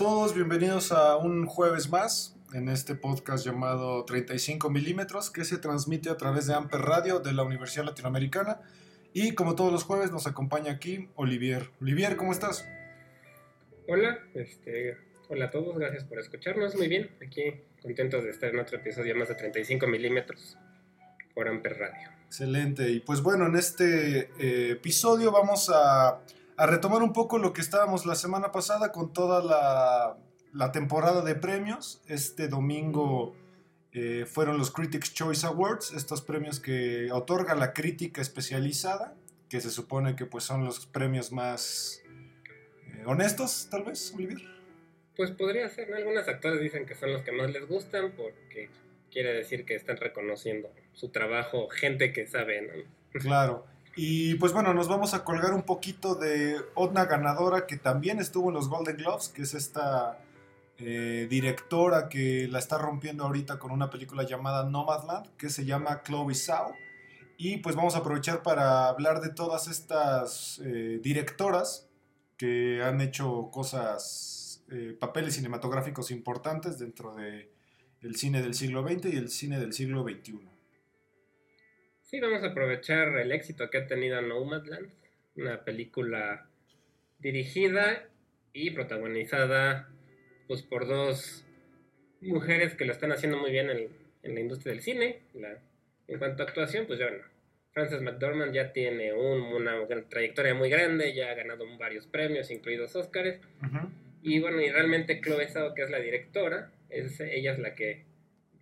Todos, bienvenidos a un jueves más en este podcast llamado 35 milímetros que se transmite a través de Amper Radio de la Universidad Latinoamericana. Y como todos los jueves nos acompaña aquí Olivier. Olivier, ¿cómo estás? Hola, este, hola a todos, gracias por escucharnos. Muy bien, aquí contentos de estar en otro episodio más de 35 milímetros por Amper Radio. Excelente, y pues bueno, en este eh, episodio vamos a a retomar un poco lo que estábamos la semana pasada con toda la, temporada de premios. Este domingo eh, fueron los Critics Choice Awards, estos premios que otorga la crítica especializada, que se supone que pues son los premios más eh, honestos, tal vez, Olivier. Pues podría ser, ¿no? Algunos actores dicen que son los que más les gustan porque quiere decir que están reconociendo su trabajo, gente que sabe, ¿no? Claro. Y pues bueno, nos vamos a colgar un poquito de otra ganadora que también estuvo en los Golden Globes, que es esta eh, directora que la está rompiendo ahorita con una película llamada Nomadland, que se llama Chloe Zhao. Y pues vamos a aprovechar para hablar de todas estas eh, directoras que han hecho cosas, eh, papeles cinematográficos importantes dentro del el cine del siglo XX y el cine del siglo XXI. Sí, vamos a aprovechar el éxito que ha tenido Nomadland, una película dirigida y protagonizada pues, por dos mujeres que lo están haciendo muy bien en, la industria del cine. en cuanto a actuación, pues ya bueno, Frances McDormand ya tiene una trayectoria muy grande, ya ha ganado varios premios, incluidos Oscars. Y bueno, y realmente Chloe Zhao, que es la directora, es, ella es la que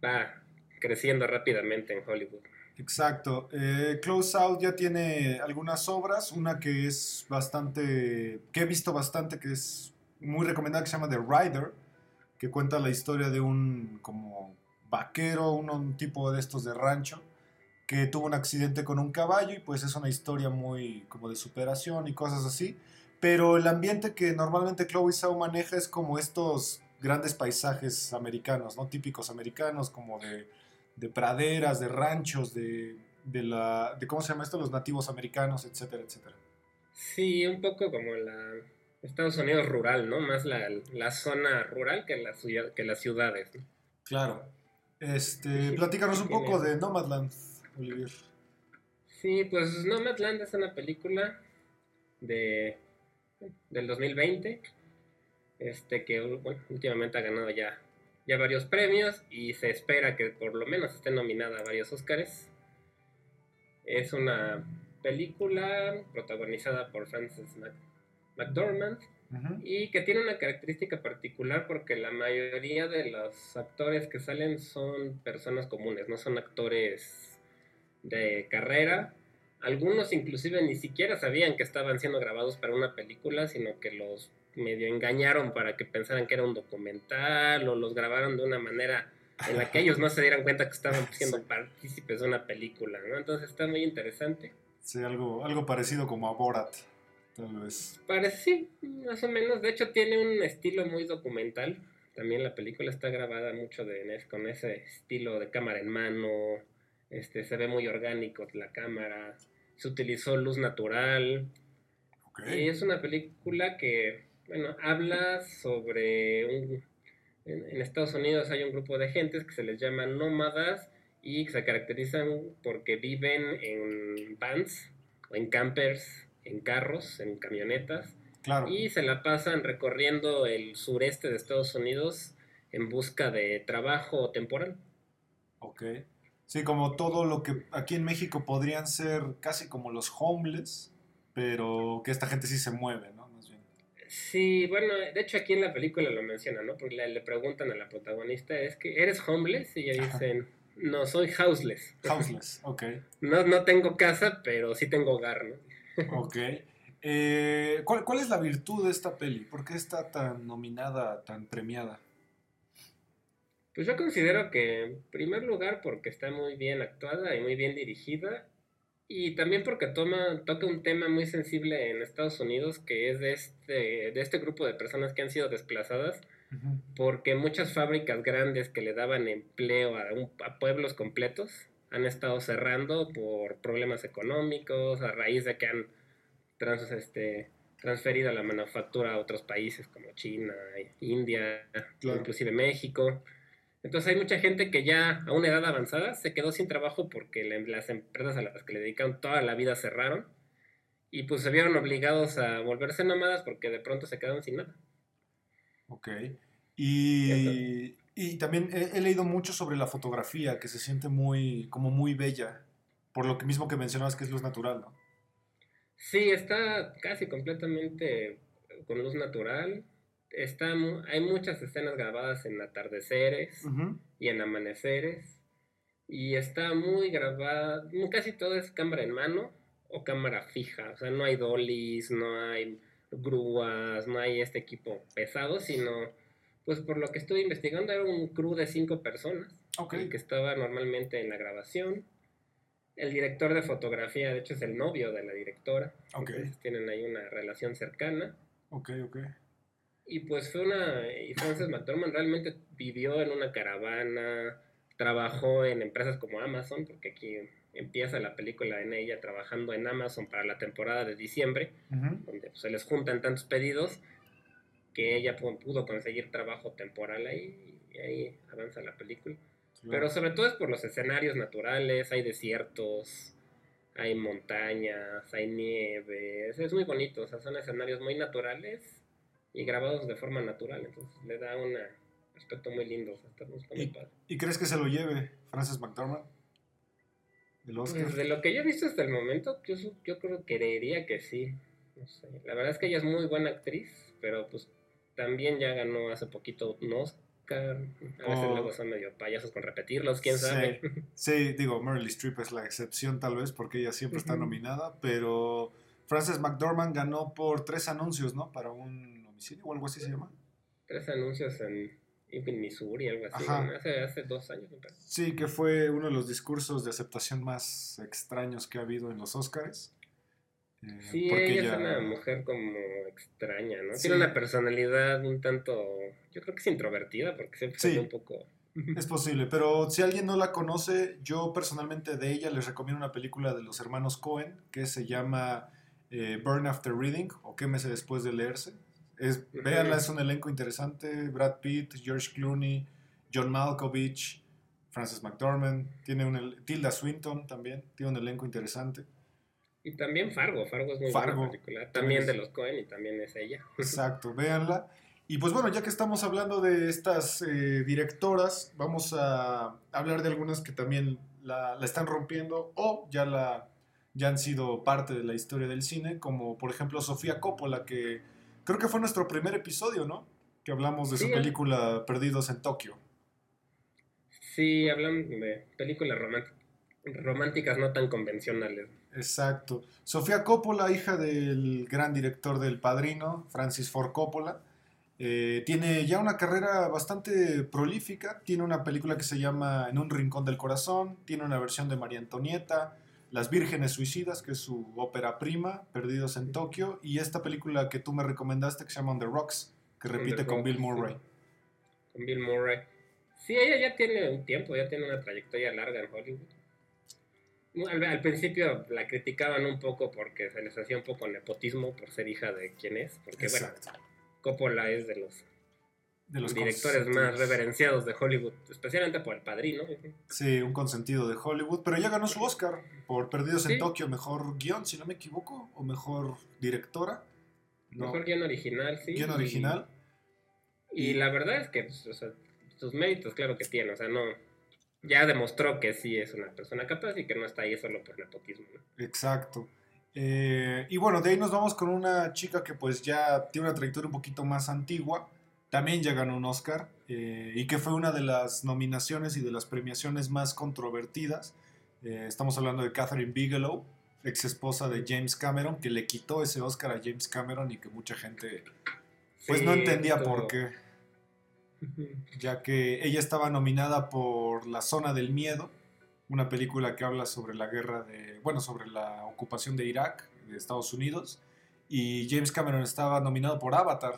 va creciendo rápidamente en Hollywood. Exacto. Eh, Close Out ya tiene algunas obras, una que es bastante, que he visto bastante, que es muy recomendada, que se llama The Rider, que cuenta la historia de un como vaquero, un, tipo de estos de rancho, que tuvo un accidente con un caballo y pues es una historia muy como de superación y cosas así. Pero el ambiente que normalmente Chloe Zhao maneja es como estos grandes paisajes americanos, ¿no? Típicos americanos, como de de praderas, de ranchos, de, de, la, de cómo se llama esto, los nativos americanos, etcétera, etcétera. Sí, un poco como la Estados Unidos rural, ¿no? Más la, la zona rural que, la, que las ciudades. Claro. Este, platícanos un poco de Nomadland, Olivier. Sí, pues Nomadland es una película de del 2020, este que últimamente ha ganado ya ya varios premios y se espera que por lo menos esté nominada a varios Oscars. Es una película protagonizada por Frances McDormand y que tiene una característica particular porque la mayoría de los actores que salen son personas comunes, no son actores de carrera. Algunos inclusive ni siquiera sabían que estaban siendo grabados para una película, sino que los medio engañaron para que pensaran que era un documental o los grabaron de una manera en la que ellos no se dieran cuenta que estaban siendo partícipes de una película, ¿no? Entonces está muy interesante. Sí, algo, algo parecido como a Borat, tal vez. Parece, más o menos. De hecho, tiene un estilo muy documental. También la película está grabada mucho de, con ese estilo de cámara en mano. Este, se ve muy orgánico la cámara. Se utilizó luz natural. Y es una película que bueno, habla sobre un, en, Estados Unidos hay un grupo de gentes que se les llama nómadas y que se caracterizan porque viven en vans o en campers, en carros, en camionetas. Y se la pasan recorriendo el sureste de Estados Unidos en busca de trabajo temporal. Ok. Sí, como todo lo que aquí en México podrían ser casi como los homeless, pero que esta gente sí se mueve, ¿no? Sí, bueno, de hecho aquí en la película lo menciona, ¿no? Porque le, preguntan a la protagonista, es que eres homeless y ella dicen, No, soy houseless. Houseless, ok. No, no tengo casa, pero sí tengo hogar, ¿no? Ok. Eh, ¿cuál, ¿Cuál es la virtud de esta peli? ¿Por qué está tan nominada, tan premiada? Pues yo considero que, en primer lugar, porque está muy bien actuada y muy bien dirigida, y también porque toma, toca un tema muy sensible en Estados Unidos, que es de este, de este grupo de personas que han sido desplazadas, porque muchas fábricas grandes que le daban empleo a, un- a pueblos completos han estado cerrando por problemas económicos, a raíz de que han trans- este, transferido la manufactura a otros países como China, India, Claro. inclusive México. Entonces hay mucha gente que ya a una edad avanzada se quedó sin trabajo porque la- las empresas a las que le dedicaron toda la vida cerraron y pues se vieron obligados a volverse nómadas porque de pronto se quedaron sin nada. Ok. Y, y también he, he leído mucho sobre la fotografía, que se siente muy, como muy bella, por lo que mismo que mencionabas que es luz natural, ¿no? Sí, está casi completamente con luz natural. Está, hay muchas escenas grabadas en atardeceres Ujú. y en amaneceres. Y está muy grabada, casi todo es cámara en mano o cámara fija. O sea, no hay dollies, no hay grúas, no hay este equipo pesado, sino, pues por lo que estuve investigando, era un crew de cinco personas Ok. el que estaba normalmente en la grabación. El director de fotografía, de hecho, es el novio de la directora. Ok. Entonces, tienen ahí una relación cercana. Ok, ok. Y pues fue una. Y Frances McDormand realmente vivió en una caravana, trabajó en empresas como Amazon, porque aquí empieza la película en ella trabajando en Amazon para la temporada de diciembre, donde pues, se les juntan tantos pedidos que ella pu- pudo conseguir trabajo temporal ahí y ahí avanza la película. Pero sobre todo es por los escenarios naturales, hay desiertos, hay montañas, hay nieve, es, es muy bonito, o sea, son escenarios muy naturales y grabados de forma natural, entonces le da un aspecto muy lindo, o sea, está, está muy Y- padre. ¿Y crees que se lo lleve Frances McDormand? El Oscar. Pues de lo que yo he visto hasta el momento, yo, yo creo que creería que sí, no sé, la verdad es que ella es muy buena actriz, pero pues también ya ganó hace poquito un Oscar, a veces Oh. luego son medio payasos con repetirlos, quién Sí. sabe. Sí, digo, Meryl Streep es la excepción tal vez porque ella siempre está nominada, pero Frances McDormand ganó por tres anuncios, ¿no? Para un homicidio o algo así se llama. tres anuncios en Ebbing, Missouri, algo así, Ajá. ¿no? hace, hace dos años, parece. Sí, que fue uno de los discursos de aceptación más extraños que ha habido en los Oscars. Eh, Sí, ella es una mujer como extraña, ¿no? Sí. Tiene una personalidad un tanto, yo creo que es introvertida, porque siempre se Sí. ve un poco... Es posible, pero si alguien no la conoce, yo personalmente de ella les recomiendo una película de los hermanos Cohen que se llama eh, Burn After Reading o Quémese después de leerse. Es, véanla, es un elenco interesante. Brad Pitt, George Clooney, John Malkovich, Frances McDormand, tiene un, Tilda Swinton también, tiene un elenco interesante. Y también Fargo, Fargo es muy Fargo. buena película, también es- de los Cohen y también es ella. Exacto, véanla. Y pues bueno, ya que estamos hablando de estas eh, directoras, vamos a hablar de algunas que también la, la están rompiendo o ya, la, ya han sido parte de la historia del cine, como por ejemplo Sofía Coppola, que creo que fue nuestro primer episodio, ¿no? Que hablamos de su Sí. película Perdidos en Tokio. Sí, hablan de películas románticas, románticas no tan convencionales. Exacto. Sofía Coppola, hija del gran director del Padrino, Francis Ford Coppola, eh, tiene ya una carrera bastante prolífica. Tiene una película que se llama En un rincón del corazón, tiene una versión de María Antonieta, Las Vírgenes Suicidas, que es su ópera prima, Perdidos en Tokio, y esta película que tú me recomendaste que se llama On the Rocks, que repite con Rocks, Bill sí. Murray. Con Bill Murray. Sí, ella ya tiene un tiempo, ya tiene una trayectoria larga en Hollywood. Al, al principio la criticaban un poco porque se les hacía un poco nepotismo por ser hija de quien es, porque Exacto. bueno, Coppola es de los, De los directores más reverenciados de Hollywood, especialmente por el padrino. Sí, un consentido de Hollywood, pero ya ganó su Oscar por Perdidos en. Tokio, mejor guion, si no me equivoco, o mejor directora. No, Mejor guion original, sí. guion y- original. Y, la verdad es que pues, o sea, sus méritos, claro que tiene, o sea, no. Ya demostró que sí es una persona capaz y que no está ahí solo por nepotismo. ¿no? Exacto. Eh, y bueno, de ahí nos vamos con una chica que pues ya tiene una trayectoria un poquito más antigua, también ya ganó un Oscar eh, y que fue una de las nominaciones y de las premiaciones más controvertidas. Eh, estamos hablando de Catherine Bigelow, ex esposa de James Cameron, que le quitó ese Oscar a James Cameron y que mucha gente pues Sí, no entendía por qué, ya que ella estaba nominada por La Zona del Miedo, una película que habla sobre la guerra de, bueno, sobre la ocupación de Irak, de Estados Unidos, y James Cameron estaba nominado por Avatar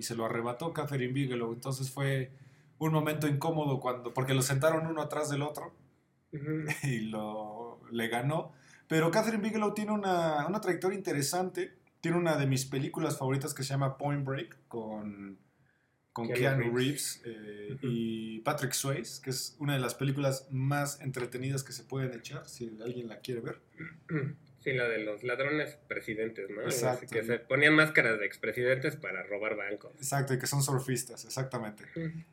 y se lo arrebató Catherine Bigelow, entonces fue un momento incómodo cuando, porque lo sentaron uno atrás del otro y lo, le ganó. Pero Catherine Bigelow tiene una, una trayectoria interesante. Tiene una de mis películas favoritas que se llama Point Break con, con Keanu Keanu Reeves. Eh, y Patrick Swayze, que es una de las películas más entretenidas que se pueden echar, si alguien la quiere ver. Sí, la de los ladrones presidentes, ¿no? Algo así, Exacto. Que se ponían máscaras de expresidentes para robar bancos. Exacto, y que son surfistas, exactamente.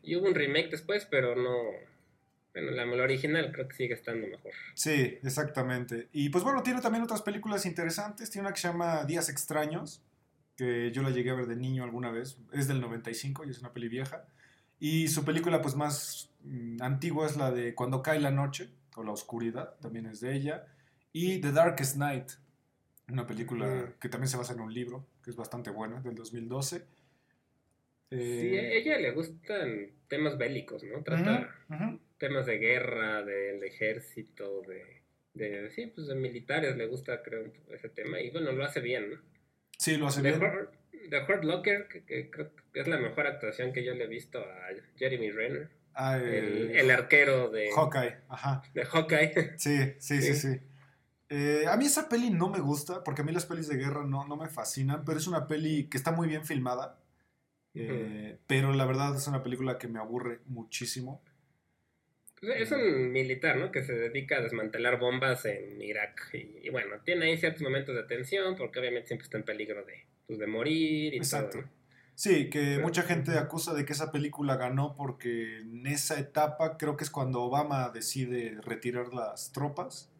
Y hubo un remake después, pero no... Bueno, la, la original creo que sigue estando mejor. Sí, exactamente. Y pues bueno, tiene también otras películas interesantes. Tiene una que se llama Días Extraños, que yo la llegué a ver de niño alguna vez. Es del 95 y es una peli vieja. Y su película pues más mm, antigua es la de Cuando cae la noche, o La oscuridad, también es de ella. Y The Darkest Night, una película que también se basa en un libro, que es bastante buena, del 2012. Sí, Eh, a ella le gustan temas bélicos, ¿no? Trata ujú, ujú. temas de guerra, del ejército, de, de... Sí, pues de militares le gusta, creo, ese tema. Y bueno, lo hace bien, ¿no? Sí, lo hace The bien. The Hurt Locker, que, que creo que es la mejor actuación que yo le he visto a Jeremy Renner, Ah, el, el arquero de, Hawkeye, ajá. de Hawkeye. Sí, sí, sí, Sí. sí. Eh, a mí esa peli no me gusta, porque a mí las pelis de guerra no, no me fascinan, pero es una peli que está muy bien filmada. eh, Pero la verdad es una película que me aburre muchísimo. Es un militar, ¿no? Que se dedica a desmantelar bombas en Irak. Y, y bueno, tiene ahí ciertos momentos de tensión, porque obviamente siempre está en peligro de, pues, de morir y Exacto. todo. ¿no? Sí, que Pero- mucha gente acusa de que esa película ganó porque en esa etapa creo que es cuando Obama decide retirar las tropas.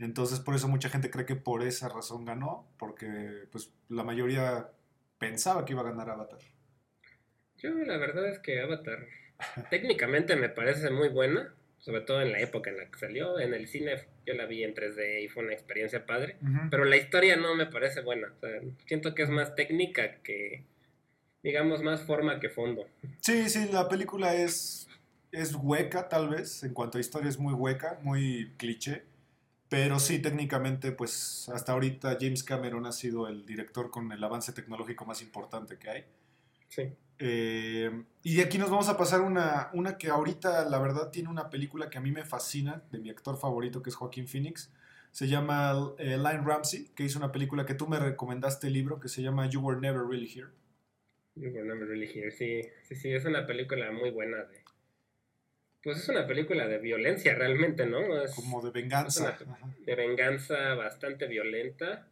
Entonces por eso mucha gente cree que por esa razón ganó, porque pues la mayoría pensaba que iba a ganar Avatar. Yo la verdad es que Avatar técnicamente me parece muy buena, sobre todo en la época en la que salió. En el cine yo la vi en 3D y fue una experiencia padre. Pero la historia no me parece buena. O sea, siento que es más técnica que, digamos, más forma que fondo. Sí, sí, la película es, es hueca tal vez, en cuanto a historia es muy hueca, muy cliché, pero sí, técnicamente, pues hasta ahorita James Cameron ha sido el director con el avance tecnológico más importante que hay. Sí. Eh, y aquí nos vamos a pasar una, una que ahorita la verdad tiene una película que a mí me fascina, de mi actor favorito que es Joaquín Phoenix. Se llama eh, Line Ramsey, que hizo una película que tú me recomendaste el libro que se llama You Were Never Really Here. You Were Never Really Here. Sí, sí, sí, es una película muy buena de... Pues es una película de violencia realmente, ¿no? Es Como de venganza. Es una- Ajá, de venganza bastante violenta.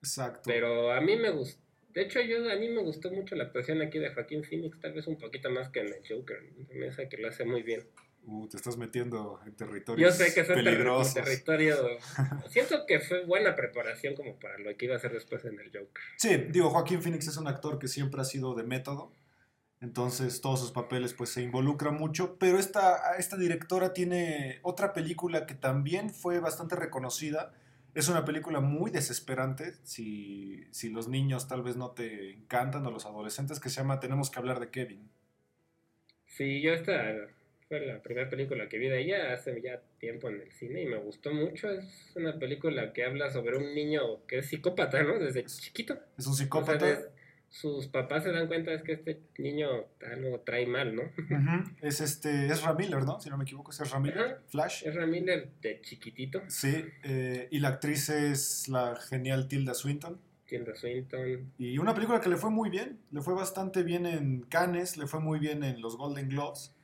exacto. Pero a mí me gustó. De hecho, yo a mí me gustó mucho la actuación aquí de Joaquín Phoenix, tal vez un poquito más que en el Joker. Me hace que lo hace muy bien. Uh, te estás metiendo en Yo territorios sé que terri- peligrosos. territorio. Siento que fue buena preparación como para lo que iba a hacer después en el Joker. Sí, digo, Joaquín Phoenix es un actor que siempre ha sido de método. Entonces, todos sus papeles pues se involucra mucho. Pero esta, esta directora tiene otra película que también fue bastante reconocida. Es una película muy desesperante, si, si los niños tal vez no te encantan o los adolescentes, que se llama Tenemos que hablar de Kevin. Sí, yo esta fue la primera película que vi de ella hace ya tiempo en el cine y me gustó mucho. Es una película que habla sobre un niño que es psicópata, ¿no? Desde chiquito. Es un O sea, psicópata. Sus papás se dan cuenta es que este niño algo trae mal, ¿no? Es este, es Miller, ¿no? Si no me equivoco, es Ezra Miller. Ajá. Flash. Es Ramírez de chiquitito, Sí, eh, y la actriz es la genial Tilda Swinton. Tilda Swinton. Y una película que le fue muy bien, le fue bastante bien en Cannes, le fue muy bien en los Golden Globes.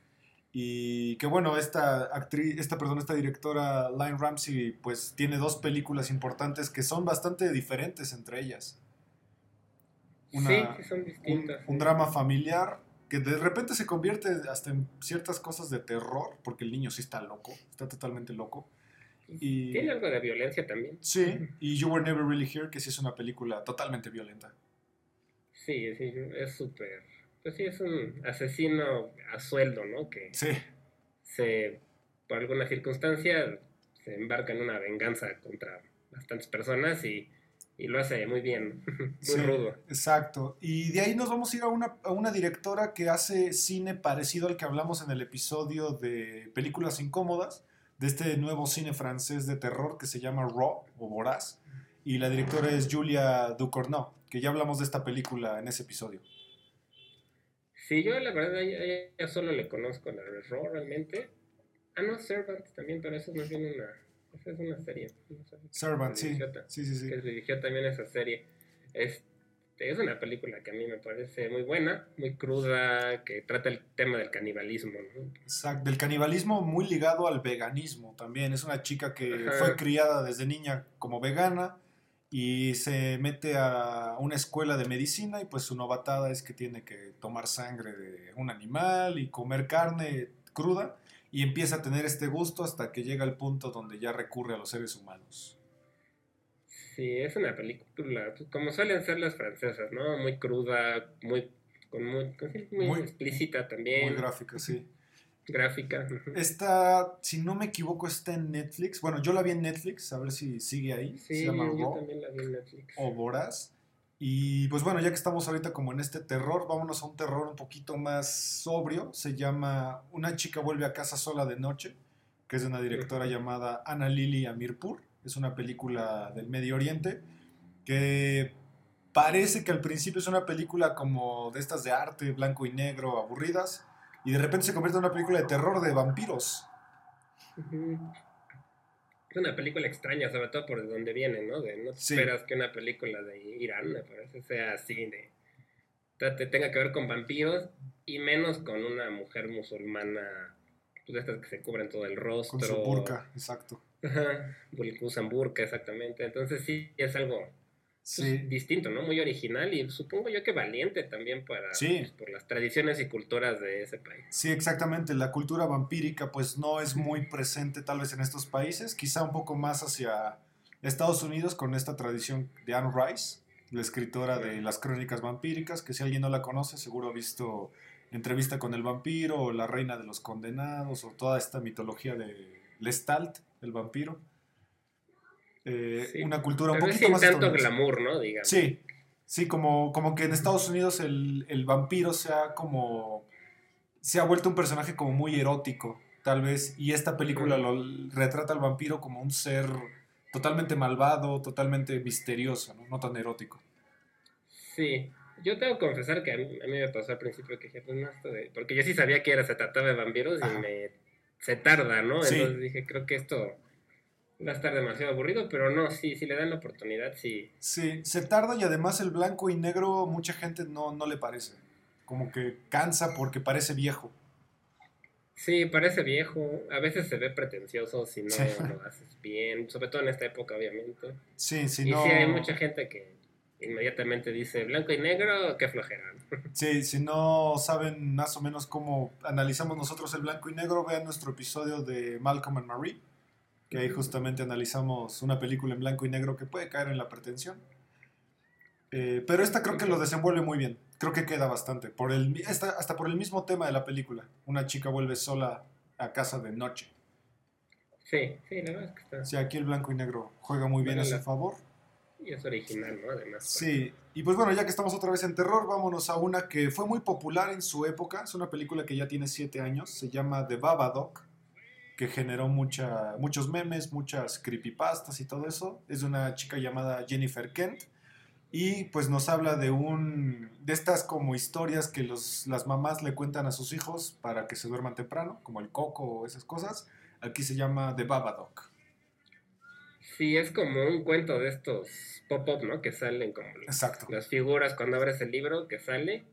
Y que bueno, esta actriz, esta, perdón, esta directora Line Ramsey, pues tiene dos películas importantes que son bastante diferentes entre ellas. Una- sí, sí, son Un, distintas. un sí. drama familiar que de repente se convierte hasta en ciertas cosas de terror, porque el niño sí está loco, está totalmente loco. Y, Tiene algo de violencia también. Sí, y You Were Never Really Here, que sí es una película totalmente violenta. Sí, sí, es súper pues sí, es un asesino a sueldo, ¿no? Que Sí, se, por alguna circunstancia, se embarca en una venganza contra bastantes personas y, y lo hace muy bien, muy sí, rudo. exacto. Y de ahí nos vamos a ir a una, a una directora que hace cine parecido al que hablamos en el episodio de películas incómodas, de este nuevo cine francés de terror que se llama Raw o Voraz. Y la directora es Julia Ducournau, que ya hablamos de esta película en ese episodio. Sí, yo la verdad ya, ya- ya solo le conozco la de Raw realmente. Ah, no, Servant también, pero eso es más bien una, esa es una serie. no sé, Servant, sí. Sí, sí, sí. Que dirigió también esa serie. Este, es una película que a mí me parece muy buena, muy cruda, que trata el tema del canibalismo, ¿no? Exacto, del canibalismo muy ligado al veganismo también. Es una chica que Ajá. fue criada desde niña como vegana y se mete a una escuela de medicina y pues su novatada es que tiene que tomar sangre de un animal y comer carne cruda y empieza a tener este gusto hasta que llega al punto donde ya recurre a los seres humanos. Sí, es una película, pues, como suelen ser las francesas, ¿no? Muy cruda, muy, con muy, muy, Muy- explícita también, Muy gráfica, sí. gráfica. Esta, si no me equivoco, está en Netflix. Bueno, yo la vi en Netflix, a ver si sigue ahí. Sí, se llama yo también la vi en Netflix. o voraz. Y pues bueno, ya que estamos ahorita como en este terror, vámonos a un terror un poquito más sobrio. Se llama Una chica vuelve a casa sola de noche, que es de una directora llamada Ana Lili Amirpur. Es una película del Medio Oriente que parece que al principio es una película como de estas de arte, blanco y negro, aburridas, y de repente se convierte en una película de terror de vampiros. Es una película extraña, sobre todo por donde viene, ¿no? De, no te Sí. esperas que una película de Irán, me parece, sea así, de... te- tenga que ver con vampiros y menos con una mujer musulmana, pues de estas que se cubren todo el rostro. Con su burka, exacto. Ajá, usan burka, exactamente. Entonces sí, es algo Sí, distinto, ¿no? Muy original y supongo yo que valiente también para, Sí. pues, por las tradiciones y culturas de ese país. Sí, exactamente. La cultura vampírica pues no es muy presente tal vez en estos países, quizá un poco más hacia Estados Unidos con esta tradición de Anne Rice, la escritora de las crónicas vampíricas, que si alguien no la conoce seguro ha visto Entrevista con el vampiro o La reina de los condenados o toda esta mitología de Lestat, el vampiro. Eh, Sí. Una cultura un poquito más tanto glamour, ¿no? Digamos. Sí, sí, como, como que en Estados Unidos el, el vampiro se ha como. se ha vuelto un personaje como muy erótico, tal vez. Y esta película lo retrata al vampiro como un ser totalmente malvado, totalmente misterioso, ¿no? No tan erótico. Sí, yo tengo que confesar que a mí, a mí me pasó al principio que dije, pues no, esto de... Porque yo sí sabía que era, se trataba de vampiros Ajá. y me... Se tarda, ¿no? Sí. Entonces dije, creo que esto va a estar demasiado aburrido, pero no, sí, si le dan la oportunidad, sí. Sí, se tarda y además el blanco y negro mucha gente no, no le parece. Como que cansa porque parece viejo. Sí, parece viejo, a veces se ve pretencioso si no Sí. lo haces bien, sobre todo en esta época, obviamente. Sí, si y no. sí, hay mucha gente que inmediatamente dice blanco y negro, qué flojera. Sí, si no saben más o menos cómo analizamos nosotros el blanco y negro, vean nuestro episodio de Malcolm and Marie, que ahí justamente analizamos una película en blanco y negro que puede caer en la pretensión. Eh, pero esta creo que lo desenvuelve muy bien, creo que queda bastante, por el, mi- esta- hasta por el mismo tema de la película. Una chica vuelve sola a casa de noche. Sí, sí, verdad es que está... Sí, aquí el blanco y negro juega muy bien a su favor. Y es original, ¿no? Además. Sí, y pues bueno, ya que estamos otra vez en terror, vámonos a una que fue muy popular en su época. Es una película que ya tiene siete años. Se llama The Babadook, que generó mucha, muchos memes, muchas creepypastas y todo eso. Es de una chica llamada Jennifer Kent. Y pues nos habla de un de estas como historias que los, las mamás le cuentan a sus hijos para que se duerman temprano, como el coco o esas cosas. Aquí se llama The Babadook. Sí, es como un cuento de estos pop-up, ¿no? Que salen como las, Exacto. las figuras cuando abres el libro que sale.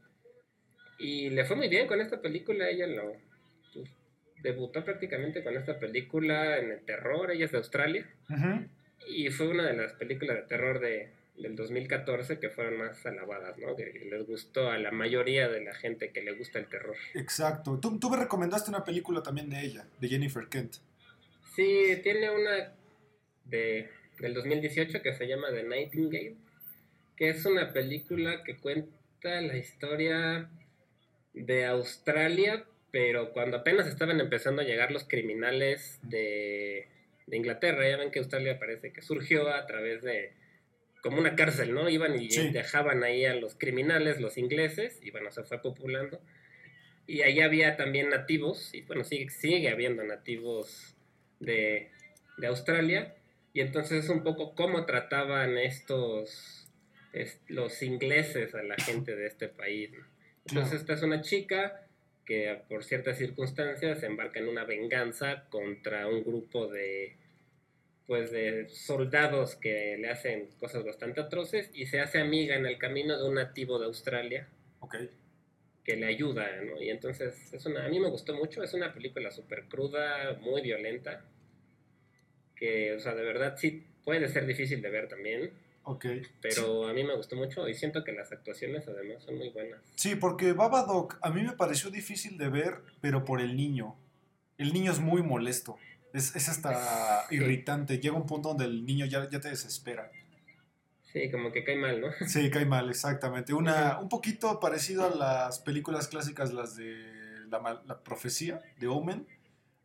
Y le fue muy bien con esta película. Ella lo debutó prácticamente con esta película en el terror. Ella es de Australia. Y fue una de las películas de terror de, del 2014 que fueron más alabadas, ¿no? Que les gustó a la mayoría de la gente que le gusta el terror. Exacto. Tú, tú me recomendaste una película también de ella, de Jennifer Kent. Sí, tiene una de, del 2018 que se llama The Nightingale, que es una película que cuenta la historia de Australia, pero cuando apenas estaban empezando a llegar los criminales de, de Inglaterra, ya ven que Australia parece que surgió a través de como una cárcel, ¿no? Iban y Sí. dejaban ahí a los criminales, los ingleses, y bueno, se fue populando. Y ahí había también nativos, y bueno, sigue, sigue habiendo nativos de, de Australia, y entonces es un poco cómo trataban estos, es- los ingleses a la gente de este país. ¿no? Entonces Claro. esta es una chica que por ciertas circunstancias se embarca en una venganza contra un grupo de pues de soldados que le hacen cosas bastante atroces y se hace amiga en el camino de un nativo de Australia Ok. que le ayuda, ¿no? Y entonces es una, a mí me gustó mucho, es una película súper cruda, muy violenta, que, o sea, de verdad sí puede ser difícil de ver también, Ok. pero a mí me gustó mucho y siento que las actuaciones además son muy buenas. Sí, porque Babadook a mí me pareció difícil de ver, pero por el niño. El niño es muy molesto. Es, es hasta Sí. irritante. Llega un punto donde el niño ya, ya te desespera. Sí, como que cae mal, ¿no? Sí, cae mal, exactamente. Una, un poquito parecido a las películas clásicas, las de la, mal- la profecía, de Omen,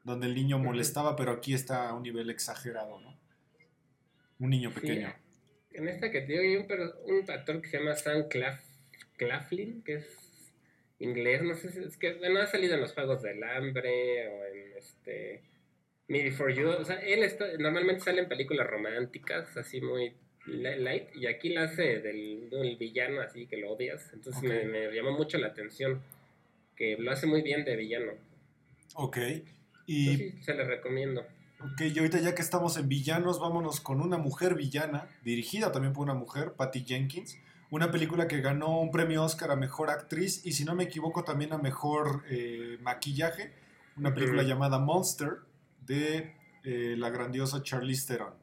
donde el niño molestaba, pero aquí está a un nivel exagerado, ¿no? Un niño Sí, pequeño. En esta que te digo, hay un, un actor que se llama Sam Claf- Claflin, que es inglés, no sé si es que, bueno, ha salido en los Juegos del Hambre o en este Me Before You, o sea, él está, normalmente sale en películas románticas, así muy li- light, y aquí la hace del, del villano, así que lo odias, entonces me, me llamó mucho la atención, que lo hace muy bien de villano, Ok. Yo Y, sí se le recomiendo. Ok, y ahorita ya que estamos en villanos, vámonos con una mujer villana, dirigida también por una mujer, Patty Jenkins. Una película que ganó un premio Oscar a Mejor Actriz y si no me equivoco también a Mejor eh, Maquillaje. Una película llamada Monster de eh, la grandiosa Charlize Theron.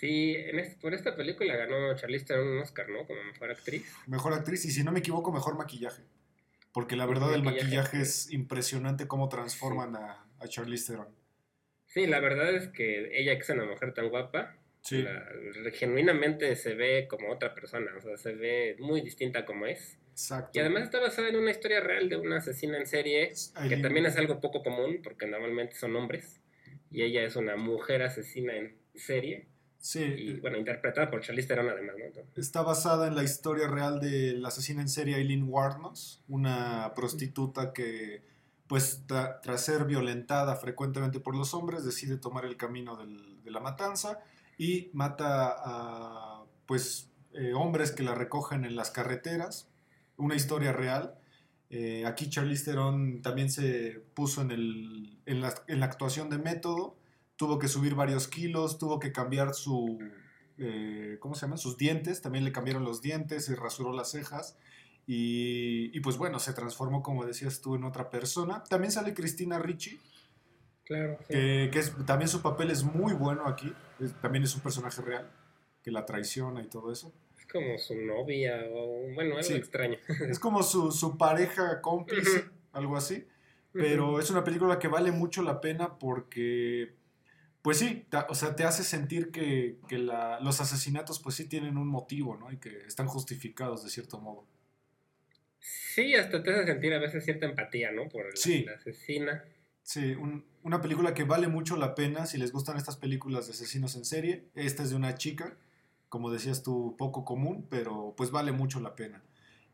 Sí, en por esta película ganó Charlize Theron un Oscar, ¿no? Como mejor actriz. Mejor actriz y si no me equivoco, mejor maquillaje. Porque la verdad el Maquillaje, es impresionante cómo transforman a, a Charlize Theron. Sí, la verdad es que ella que es una mujer tan guapa, Sí, la- genuinamente se ve como otra persona, o sea, se ve muy distinta como es. exacto. Y además está basada en una historia real de una asesina en serie, que también es algo poco común, porque normalmente son hombres, y ella es una mujer asesina en serie, Sí, y bueno, interpretada por Charlize Theron además, ¿no? está basada en la historia real de la asesina en serie Eileen Warnos, una prostituta que, pues, tra- tras ser violentada frecuentemente por los hombres, decide tomar el camino del- de la matanza y mata a, pues, eh, hombres que la recogen en las carreteras. Una historia real. Eh, aquí Charlize Theron también se puso en, el, en, la, en la actuación de método, tuvo que subir varios kilos, tuvo que cambiar su, eh, ¿cómo se llaman? Sus dientes, también le cambiaron los dientes, se rasuró las cejas y, y pues bueno, se transformó, como decías tú, en otra persona. También sale Cristina Ricci, Claro, sí. que, que es, también su papel es muy bueno aquí, es- también es un personaje real, que la traiciona y todo eso. es como su novia, o bueno, algo Sí. extraño. Es como su, su pareja cómplice, algo así. Pero es una película que vale mucho la pena porque, pues sí, ta- o sea, te hace sentir que, que la- los asesinatos pues sí tienen un motivo, ¿no? Y que están justificados de cierto modo. Sí, hasta te hace sentir a veces cierta empatía, ¿no? Por la, Sí. la asesina. Sí, un- una película que vale mucho la pena si les gustan estas películas de asesinos en serie. Esta es de una chica, como decías tú, poco común, pero pues vale mucho la pena.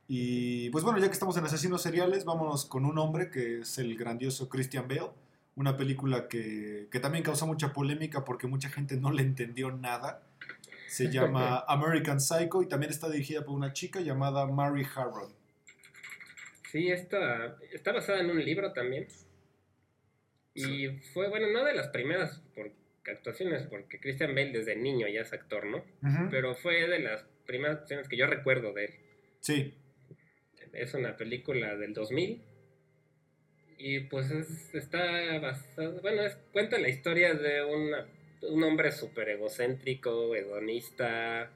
Y pues bueno, ya que estamos en asesinos seriales, vámonos con un hombre que es el grandioso Christian Bale. Una película que, que también causó mucha polémica porque mucha gente no le entendió nada. Se llama American Psycho y también está dirigida por una chica llamada Mary Harron. Sí, esta está basada en un libro también. Y fue, bueno, no de las primeras por actuaciones, porque Christian Bale desde niño ya es actor, ¿no? Pero fue de las primeras actuaciones que yo recuerdo de él. Sí, Es una película del 2000. Y pues es- está basada, bueno, es, cuenta la historia de una- un hombre súper egocéntrico, hedonista,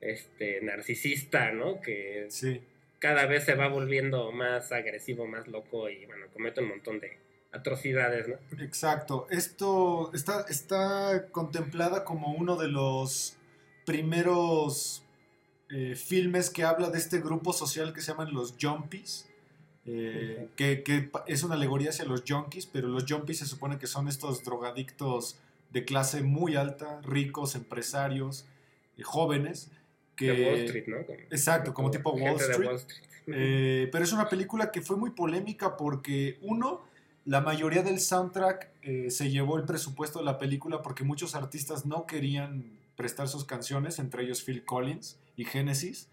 este, narcisista, ¿no? Que sí. Cada vez se va volviendo más agresivo, más loco y bueno, comete un montón de atrocidades, ¿no? Exacto. Esto está, está contemplada como uno de los primeros eh, filmes que habla de este grupo social que se llaman los Jumpies. eh, que, es una alegoría hacia los junkies, pero los junkies se supone que son estos drogadictos de clase muy alta, ricos, empresarios, eh, jóvenes. Que, De Wall Street, ¿no? Como- Exacto, como tipo Wall Street. Wall Street. Eh, pero es una película que fue muy polémica porque, uno, la mayoría del soundtrack eh, se llevó el presupuesto de la película porque muchos artistas no querían prestar sus canciones, entre ellos Phil Collins y Genesis.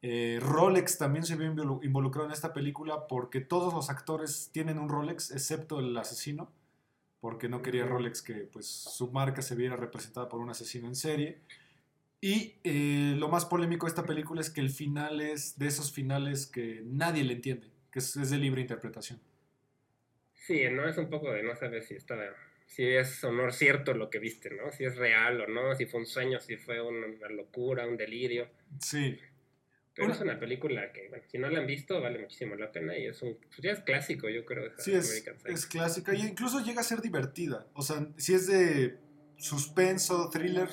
Eh, Rolex también se vio involu- involucrado en esta película porque todos los actores tienen un Rolex, excepto el asesino, porque no quería Rolex que pues, su marca se viera representada por un asesino en serie. Y eh, lo más polémico de esta película es que el final es de esos finales que nadie le entiende, que es, es de libre interpretación. Sí, ¿no? Es un poco de no saber si estaba, si es o no cierto lo que viste, ¿no? Si es real o no, si fue un sueño, si fue una, locura, un delirio. Sí, Pero Una- es una película que, bueno, si no la han visto, vale muchísimo la pena y es un, pues ya es clásico, yo creo. esa sí es, es clásica y incluso llega a ser divertida. O sea, si es de suspenso, thriller,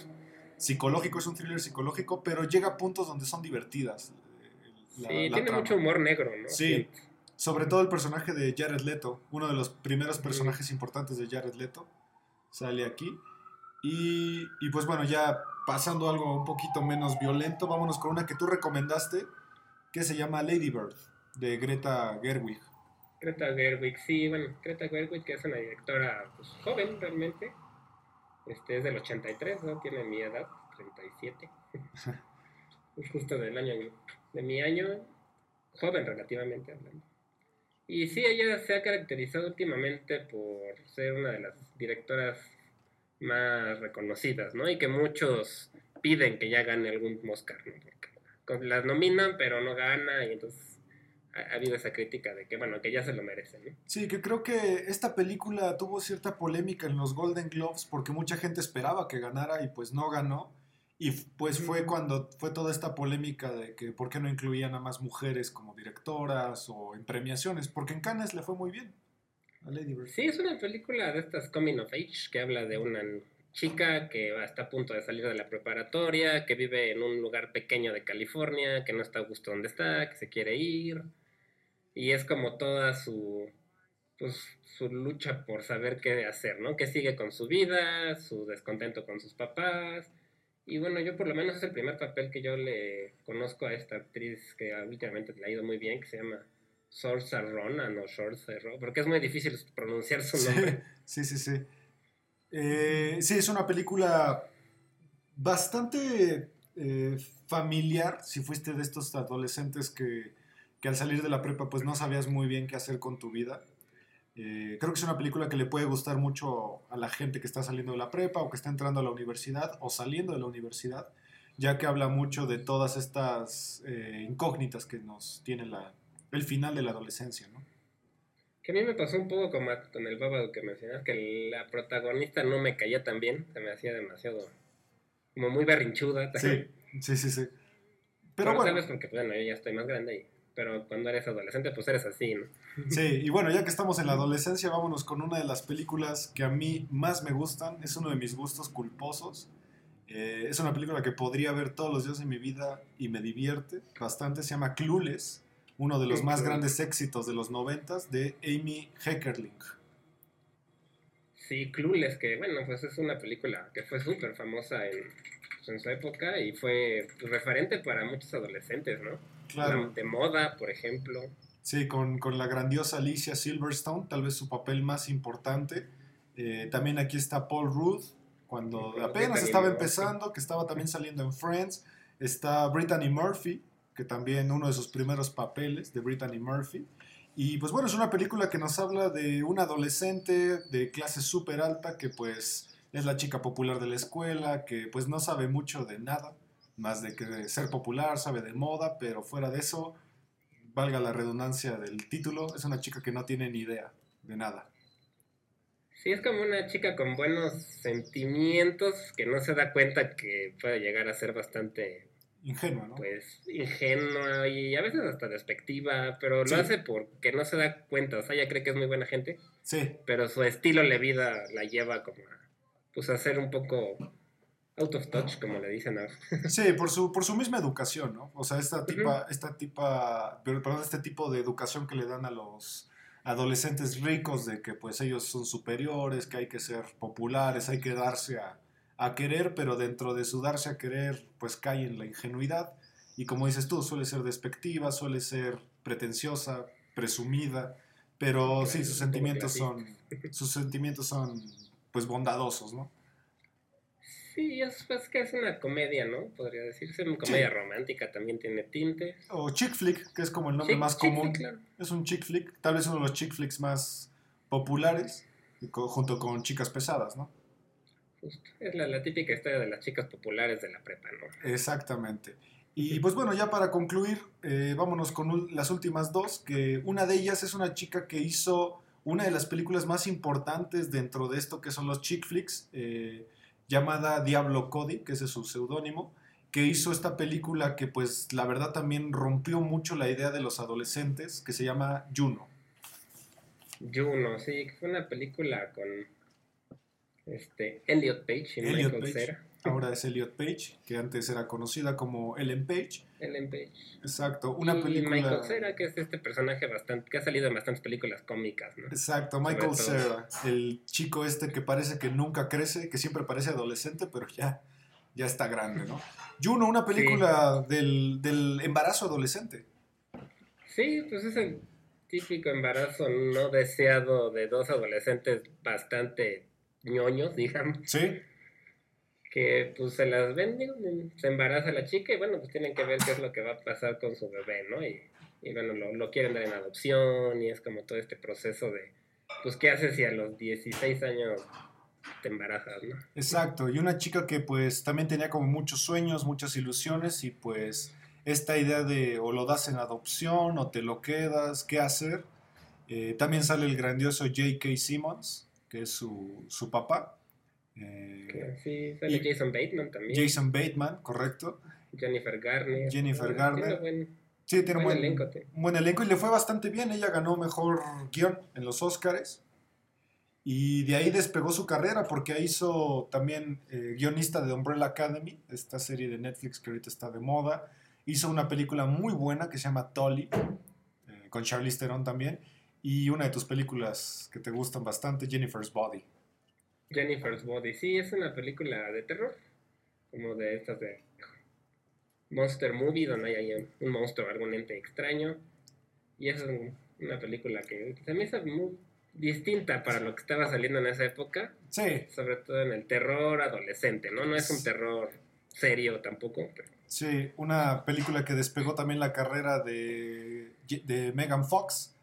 psicológico, es un thriller psicológico, pero llega a puntos donde son divertidas. eh, la- sí, la tiene trama. mucho humor negro, ¿no? Sí. Sobre todo el personaje de Jared Leto, uno de los primeros personajes importantes de Jared Leto, sale aquí. Y, y pues bueno, ya pasando algo un poquito menos violento, vámonos con una que tú recomendaste, que se llama Lady Bird, de Greta Gerwig. Greta Gerwig, sí, bueno, Greta Gerwig, que es una directora pues, joven realmente. Este es del 83, ¿no? Tiene mi edad, 37. es justo del año de mi año, joven relativamente hablando. Y sí, ella se ha caracterizado últimamente por ser una de las directoras más reconocidas, ¿no? Y que muchos piden que ya gane algún Oscar, ¿no? Porque las nominan, pero no gana, y entonces ha, ha habido esa crítica de que, bueno, que ya se lo merece, ¿no? Sí, que creo que esta película tuvo cierta polémica en los Golden Globes porque mucha gente esperaba que ganara y pues no ganó. Y pues fue cuando fue toda esta polémica de que por qué no incluían a más mujeres como directoras o en premiaciones, porque en Cannes le fue muy bien a Lady Bird. Sí, es una película de estas coming of age que habla de una chica que está a punto de salir de la preparatoria, que vive en un lugar pequeño de California, que no está a gusto donde está, que se quiere ir. Y es como toda su pues su lucha por saber qué hacer, ¿no? Que sigue con su vida, su descontento con sus papás. Y bueno, yo por lo menos es el primer papel que yo le conozco a esta actriz que últimamente le ha ido muy bien, que se llama Saoirse Ronan o Saoirse Ronan, porque es muy difícil pronunciar su nombre. Sí, sí, sí. Eh, sí, es una película bastante eh, familiar si fuiste de estos adolescentes que, que al salir de la prepa pues no sabías muy bien qué hacer con tu vida. Eh, creo que es una película que le puede gustar mucho a la gente que está saliendo de la prepa o que está entrando a la universidad o saliendo de la universidad, ya que habla mucho de todas estas eh, incógnitas que nos tiene la, el final de la adolescencia, ¿no? Que a mí me pasó un poco como con el Bábado que mencionas, que la protagonista no me caía tan bien, se me hacía demasiado, como muy berrinchuda. Sí, sí, sí, sí. Pero Pero bueno, sabes porque, bueno, yo ya estoy más grande, y, pero cuando eres adolescente, pues eres así, ¿no? Sí, y bueno, ya que estamos en la adolescencia, vámonos con una de las películas que a mí más me gustan. Es uno de mis gustos culposos. Eh, es una película que podría ver todos los días de mi vida y me divierte bastante. Se llama Clueless, uno de los más grandes éxitos de los noventas de Amy Heckerling. Sí, Clueless, que bueno, pues es una película que fue súper famosa en, pues, en su época y fue referente para muchos adolescentes, ¿no? Claro, De moda, por ejemplo. sí, con, con la grandiosa Alicia Silverstone, tal vez su papel más importante. Eh, también aquí está Paul Rudd, cuando apenas estaba Murphy. empezando, que estaba también saliendo en Friends. Está Brittany Murphy, que también uno de sus primeros papeles de Brittany Murphy. Y pues bueno, es una película que nos habla de un adolescente de clase súper alta que pues es la chica popular de la escuela, que pues no sabe mucho de nada, más de que ser popular, sabe de moda, pero fuera de eso, valga la redundancia del título, es una chica que no tiene ni idea de nada. Sí, es como una chica con buenos sentimientos que no se da cuenta que puede llegar a ser bastante, Ingenua, ¿no? pues, ingenua y a veces hasta despectiva, pero Sí. lo hace porque no se da cuenta. O sea, ella cree que es muy buena gente, Sí, pero su estilo de vida la lleva como a, pues, a ser un poco out of touch, como le dicen ahora. Sí, por su, por su misma educación, ¿no? O sea, esta tipa, esta tipa, perdón, este tipo de educación que le dan a los adolescentes ricos de que pues ellos son superiores, que hay que ser populares, hay que darse a, a querer, pero dentro de su darse a querer pues cae en la ingenuidad y como dices tú, suele ser despectiva, suele ser pretenciosa, presumida, pero sí, sus sentimientos son, sus sentimientos son pues bondadosos, ¿no? Sí, es pues, que es una comedia, ¿no? Podría decirse, una comedia romántica también tiene tinte. O chick flick, que es como el nombre más común. Es un chick flick, tal vez uno de los chick flicks más populares, junto con chicas pesadas, ¿no? Justo. Es la, la, típica historia de las chicas populares de la prepa, ¿no? Exactamente. Y pues bueno, ya para concluir, eh, vámonos con las últimas dos, que una de ellas es una chica que hizo una de las películas más importantes dentro de esto que son los chick flicks. Eh, llamada Diablo Cody, que ese es su seudónimo, que hizo esta película que pues la verdad también rompió mucho la idea de los adolescentes, que se llama Juno. Juno, sí, fue una película con este Elliot Page y Michael Cera. Ahora es Elliot Page, que antes era conocida como Ellen Page. Ellen Page. Exacto, una y película... Michael Cera, que es este personaje bastante... que ha salido en bastantes películas cómicas, ¿no? Exacto, Michael Cera, el chico este que parece que nunca crece, que siempre parece adolescente, pero ya, ya está grande, ¿no? Juno, una película del, del embarazo adolescente. Sí, pues es el típico embarazo no deseado de dos adolescentes bastante ñoños, digamos. Sí que pues se las venden, se embaraza la chica y bueno, pues tienen que ver qué es lo que va a pasar con su bebé, ¿no? Y, y bueno, lo, lo, quieren dar en adopción y es como todo este proceso de, pues, ¿qué haces si a los 16 años te embarazas, ¿no? Exacto, y una chica que pues también tenía como muchos sueños, muchas ilusiones y pues esta idea de o lo das en adopción o te lo quedas, ¿qué hacer? Eh, también sale el grandioso J.K. Simmons, que es su, su papá eh, sí, sale Jason Bateman también. Jason Bateman, correcto. Jennifer Garner. Jennifer Garner. Tiene sí, tiene un buen, elenco, un buen elenco y le fue bastante bien. Ella ganó mejor guion en los Oscars. Y de ahí despegó su carrera porque hizo también eh, guionista de Umbrella Academy, esta serie de Netflix que ahorita está de moda. Hizo una película muy buena que se llama Tolly, eh, con Charlize Theron también. Y una de tus películas que te gustan bastante, Jennifer's Body. Jennifer's Body. Sí, es una película de terror, como de estas de Monster Movie, donde hay un monstruo, algún ente extraño. Y es una película que también es muy distinta para lo que estaba saliendo en esa época. Sí. Sobre todo en el terror adolescente, ¿no? No es un terror serio tampoco. Sí, una película que despegó también la carrera de, de Megan Fox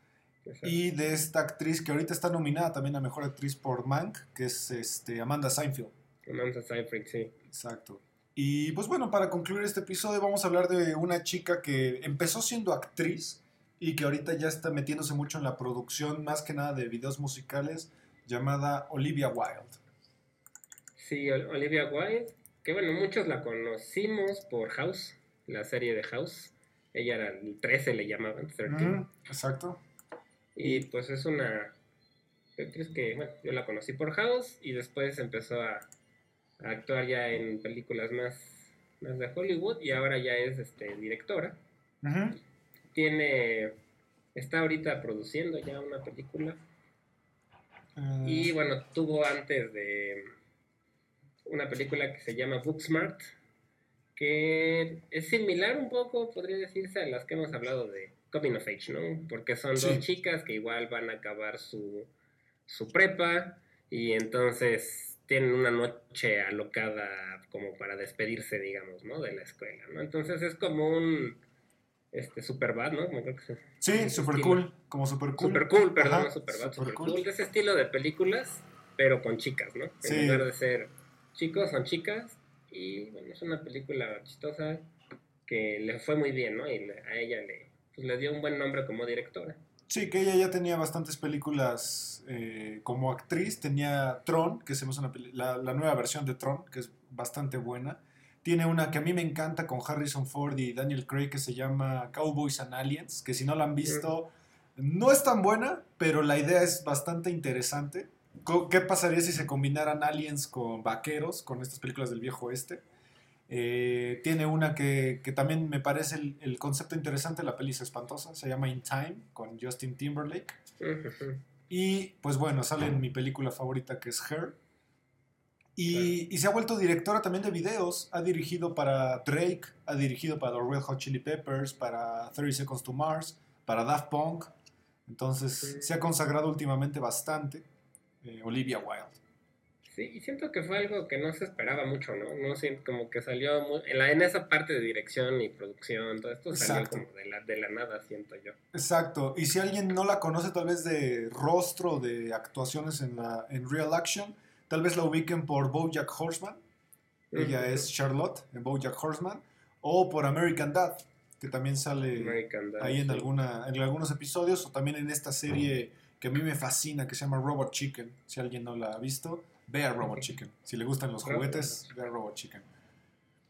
y de esta actriz que ahorita está nominada también a Mejor Actriz por Mank, que es este, Amanda Seinfeld. Amanda Seinfeld, sí. Exacto. Y pues bueno, para concluir este episodio vamos a hablar de una chica que empezó siendo actriz y que ahorita ya está metiéndose mucho en la producción, más que nada de videos musicales, llamada Olivia Wilde. Sí, Olivia Wilde, que bueno, muchos la conocimos por House, la serie de House. Ella era el 13, le llamaban, 13. exacto. Y pues es una actriz que, bueno, yo la conocí por House y después empezó a, actuar ya en películas más, más de Hollywood y ahora ya es este, directora. Tiene, está ahorita produciendo ya una película. Ah. Y bueno, tuvo antes de una película que se llama Booksmart, que es similar un poco, podría decirse, a las que hemos hablado de coming of age, ¿no? Porque son dos chicas que igual van a acabar su, su prepa y entonces tienen una noche alocada como para despedirse, digamos, ¿no? De la escuela, ¿no? Entonces es como un este super bad, ¿no? Como creo que sí, super cool, como super cool. Super cool, perdón, super bad, super, cool. De ese estilo de películas, pero con chicas, ¿no? En lugar de ser chicos, son chicas. Y bueno, es una película chistosa que le fue muy bien, ¿no? Y a ella le, pues, le dio un buen nombre como directora. Sí, que ella ya tenía bastantes películas eh, como actriz. Tenía Tron, que es una la, la, nueva versión de Tron, que es bastante buena. Tiene una que a mí me encanta con Harrison Ford y Daniel Craig que se llama Cowboys and Aliens, que si no la han visto, no es tan buena, pero la idea es bastante interesante. ¿qué pasaría si se combinaran aliens con vaqueros, con estas películas del viejo oeste? Eh, tiene una que, que también me parece el, el concepto interesante, la peli es espantosa, se llama In Time, con Justin Timberlake. Y pues bueno, sale en mi película favorita que es Her. Y, y se ha vuelto directora también de videos. Ha dirigido para Drake, ha dirigido para los Red Hot Chili Peppers, para 30 Seconds to Mars, para Daft Punk. Entonces Sí. se ha consagrado últimamente bastante. eh, Olivia Wilde. Sí, y siento que fue algo que no se esperaba mucho, ¿no? No sé, como que salió muy- en, la, en esa parte de dirección y producción, todo esto salió Exacto. como de la, de la nada, siento yo. Exacto. Y si alguien no la conoce tal vez de rostro, de actuaciones en, la, en Real Action, tal vez la ubiquen por Bojack Horseman. Ella es Charlotte en Bojack Horseman. O por American Dad, que también sale Dad, ahí en, sí. alguna, en algunos episodios. O también en esta serie que a mí me fascina, que se llama Robot Chicken. Si alguien no la ha visto, vea Robot Chicken. Si le gustan los juguetes, vea Robot Chicken.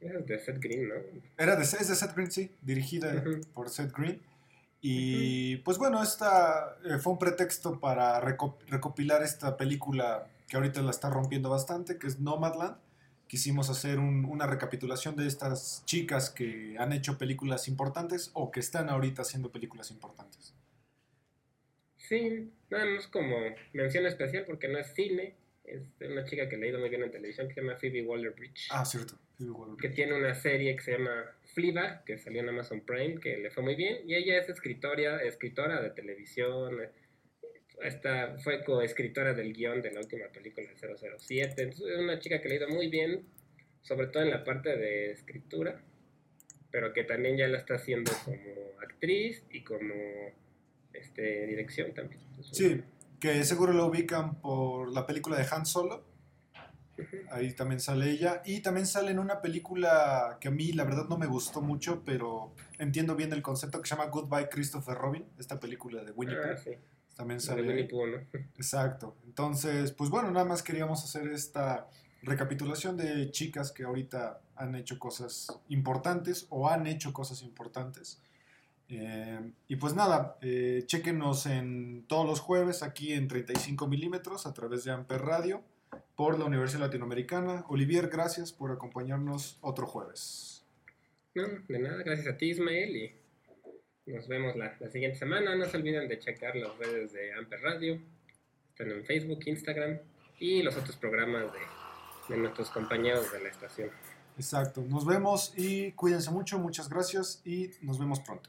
Es de Seth Green, ¿no? Era de, es de Seth Green, sí, dirigida por Seth Green. Y pues bueno, esta eh, fue un pretexto para reco- recopilar esta película que ahorita la está rompiendo bastante, que es Nomadland. Quisimos hacer un- una recapitulación de estas chicas que han hecho películas importantes o que están ahorita haciendo películas importantes. Sí, nada más como mención especial porque no es cine, es de una chica que le ha ido muy bien en televisión que se llama Phoebe Waller-Bridge, Ah, cierto. Phoebe Waller-Bridge. que tiene una serie que se llama Fleabag, que salió en Amazon Prime, que le fue muy bien, y ella es escritora, escritora de televisión, eh, esta, fue coescritora del guion de la última película de 007, entonces es una chica que le ha ido muy bien, sobre todo en la parte de escritura, pero que también ya la está haciendo como actriz y como este, dirección también. Entonces, Sí, que seguro la ubican por la película de Han Solo. Ahí también sale ella. Y también sale en una película que a mí la verdad no me gustó mucho, pero entiendo bien el concepto que se llama Goodbye Christopher Robin, esta película de Winnie Ah, Pooh. sí. También De sale. Winnie ahí. Pooh, ¿no? Exacto. Entonces, pues bueno, nada más queríamos hacer esta recapitulación de chicas que ahorita han hecho cosas importantes o han hecho cosas importantes. Eh, y pues nada, eh, chéquenos en todos los jueves aquí en 35 milímetros a través de Amper Radio por la Universidad Latinoamericana. Olivier, gracias por acompañarnos otro jueves. No, de nada, gracias a ti Ismael y nos vemos la, la siguiente semana. No se olviden de checar las redes de Amper Radio. Están en Facebook, Instagram y los otros programas de, de nuestros compañeros de la estación. Exacto, nos vemos y cuídense mucho, muchas gracias y nos vemos pronto.